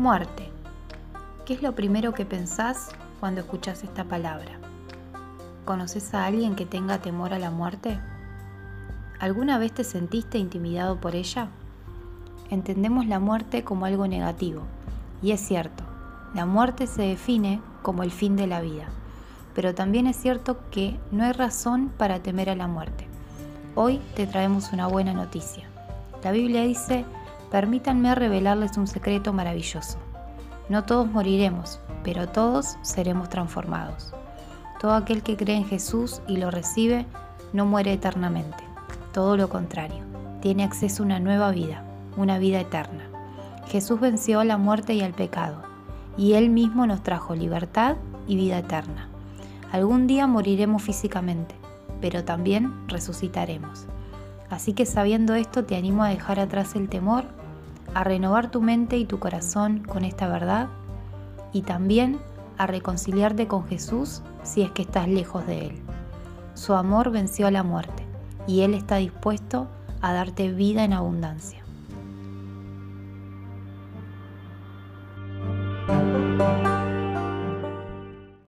Muerte. ¿Qué es lo primero que pensás cuando escuchas esta palabra? ¿Conoces a alguien que tenga temor a la muerte? ¿Alguna vez te sentiste intimidado por ella? Entendemos la muerte como algo negativo, y es cierto, la muerte se define como el fin de la vida, pero también es cierto que no hay razón para temer a la muerte. Hoy te traemos una buena noticia. La Biblia dice, permítanme revelarles un secreto maravilloso. No todos moriremos, pero todos seremos transformados. Todo aquel que cree en Jesús y lo recibe no muere eternamente. Todo lo contrario, tiene acceso a una nueva vida, una vida eterna. Jesús venció a la muerte y al pecado, y Él mismo nos trajo libertad y vida eterna. Algún día moriremos físicamente, pero también resucitaremos. Así que sabiendo esto te animo a dejar atrás el temor a renovar tu mente y tu corazón con esta verdad y también a reconciliarte con Jesús si es que estás lejos de Él. Su amor venció a la muerte y Él está dispuesto a darte vida en abundancia.